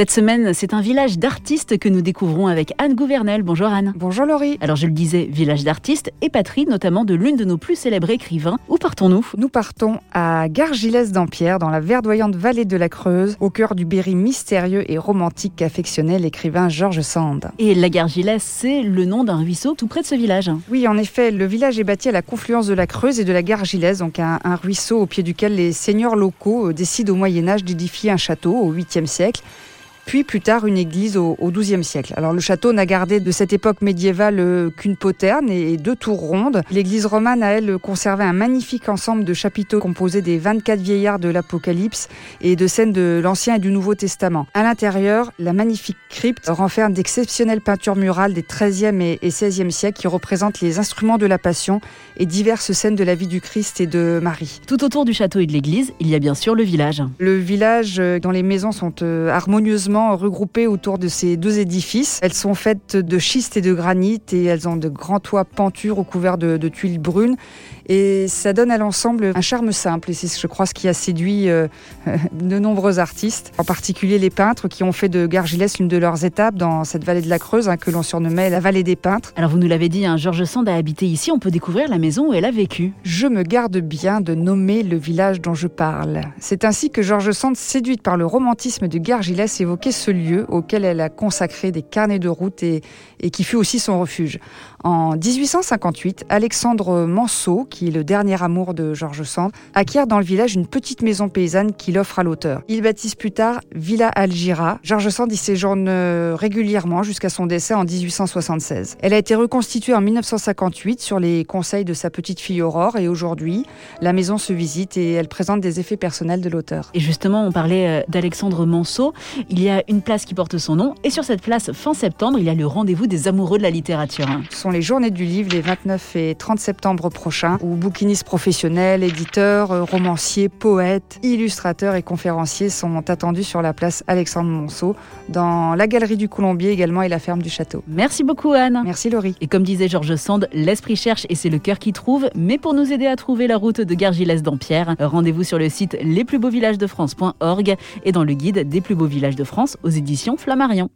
Cette semaine, c'est un village d'artistes que nous découvrons avec Anne Gouvernel. Bonjour Anne. Bonjour Laurie. Alors je le disais, village d'artistes et patrie notamment de l'une de nos plus célèbres écrivains. Où partons-nous? Nous partons à Gargilès d'Ampierre, dans la verdoyante vallée de la Creuse, au cœur du Berry mystérieux et romantique qu'affectionnait l'écrivain Georges Sand. Et la Gargilès, c'est le nom d'un ruisseau tout près de ce village. Oui, en effet, le village est bâti à la confluence de la Creuse et de la Gargilès, donc un, un ruisseau au pied duquel les seigneurs locaux euh, décident au Moyen Âge d'édifier un château au 8e siècle puis plus tard une église au XIIe siècle. Alors le château n'a gardé de cette époque médiévale euh, qu'une poterne et deux tours rondes. L'église romane a elle conservé un magnifique ensemble de chapiteaux composés des 24 vieillards de l'Apocalypse et de scènes de l'Ancien et du Nouveau Testament. À l'intérieur, la magnifique crypte renferme d'exceptionnelles peintures murales des XIIIe et XVIe siècles qui représentent les instruments de la Passion et diverses scènes de la vie du Christ et de Marie. Tout autour du château et de l'église, il y a bien sûr le village. Le village euh, dont les maisons sont euh, harmonieusement regroupées autour de ces deux édifices. Elles sont faites de schiste et de granit et elles ont de grands toits pentures recouverts de, de tuiles brunes. Et ça donne à l'ensemble un charme simple. Et c'est, je crois, ce qui a séduit euh, de nombreux artistes, en particulier les peintres qui ont fait de Gargilès l'une de leurs étapes dans cette vallée de la Creuse hein, que l'on surnommait la vallée des peintres. Alors vous nous l'avez dit, hein, Georges Sand a habité ici. On peut découvrir la maison où elle a vécu. Je me garde bien de nommer le village dont je parle. C'est ainsi que Georges Sand, séduite par le romantisme de Gargilès, ce lieu auquel elle a consacré des carnets de route et, et qui fut aussi son refuge. En 1858, Alexandre Manceau, qui est le dernier amour de Georges Sand, acquiert dans le village une petite maison paysanne qu'il offre à l'auteur. Il baptise plus tard Villa Algira. Georges Sand y séjourne euh, régulièrement jusqu'à son décès en 1876. Elle a été reconstituée en 1958 sur les conseils de sa petite fille Aurore et aujourd'hui, la maison se visite et elle présente des effets personnels de l'auteur. Et justement, on parlait euh, d'Alexandre Manceau. Il y a une place qui porte son nom et sur cette place, fin septembre, il y a le rendez-vous des amoureux de la littérature. Ce sont les journées du livre les 29 et 30 septembre prochains où bouquinistes professionnels, éditeurs, euh, romanciers, poètes, illustrateurs et conférenciers sont attendus sur la place Alexandre Monceau, dans la galerie du Colombier également et la ferme du château. Merci beaucoup Anne. Merci Laurie. Et comme disait Georges Sand, l'esprit cherche et c'est le cœur qui trouve. Mais pour nous aider à trouver la route de Gargilès d'Ampierre, rendez-vous sur le site lesplusbeauxvillagesdefrance.org et dans le guide des plus beaux villages de Aux éditions Flammarion.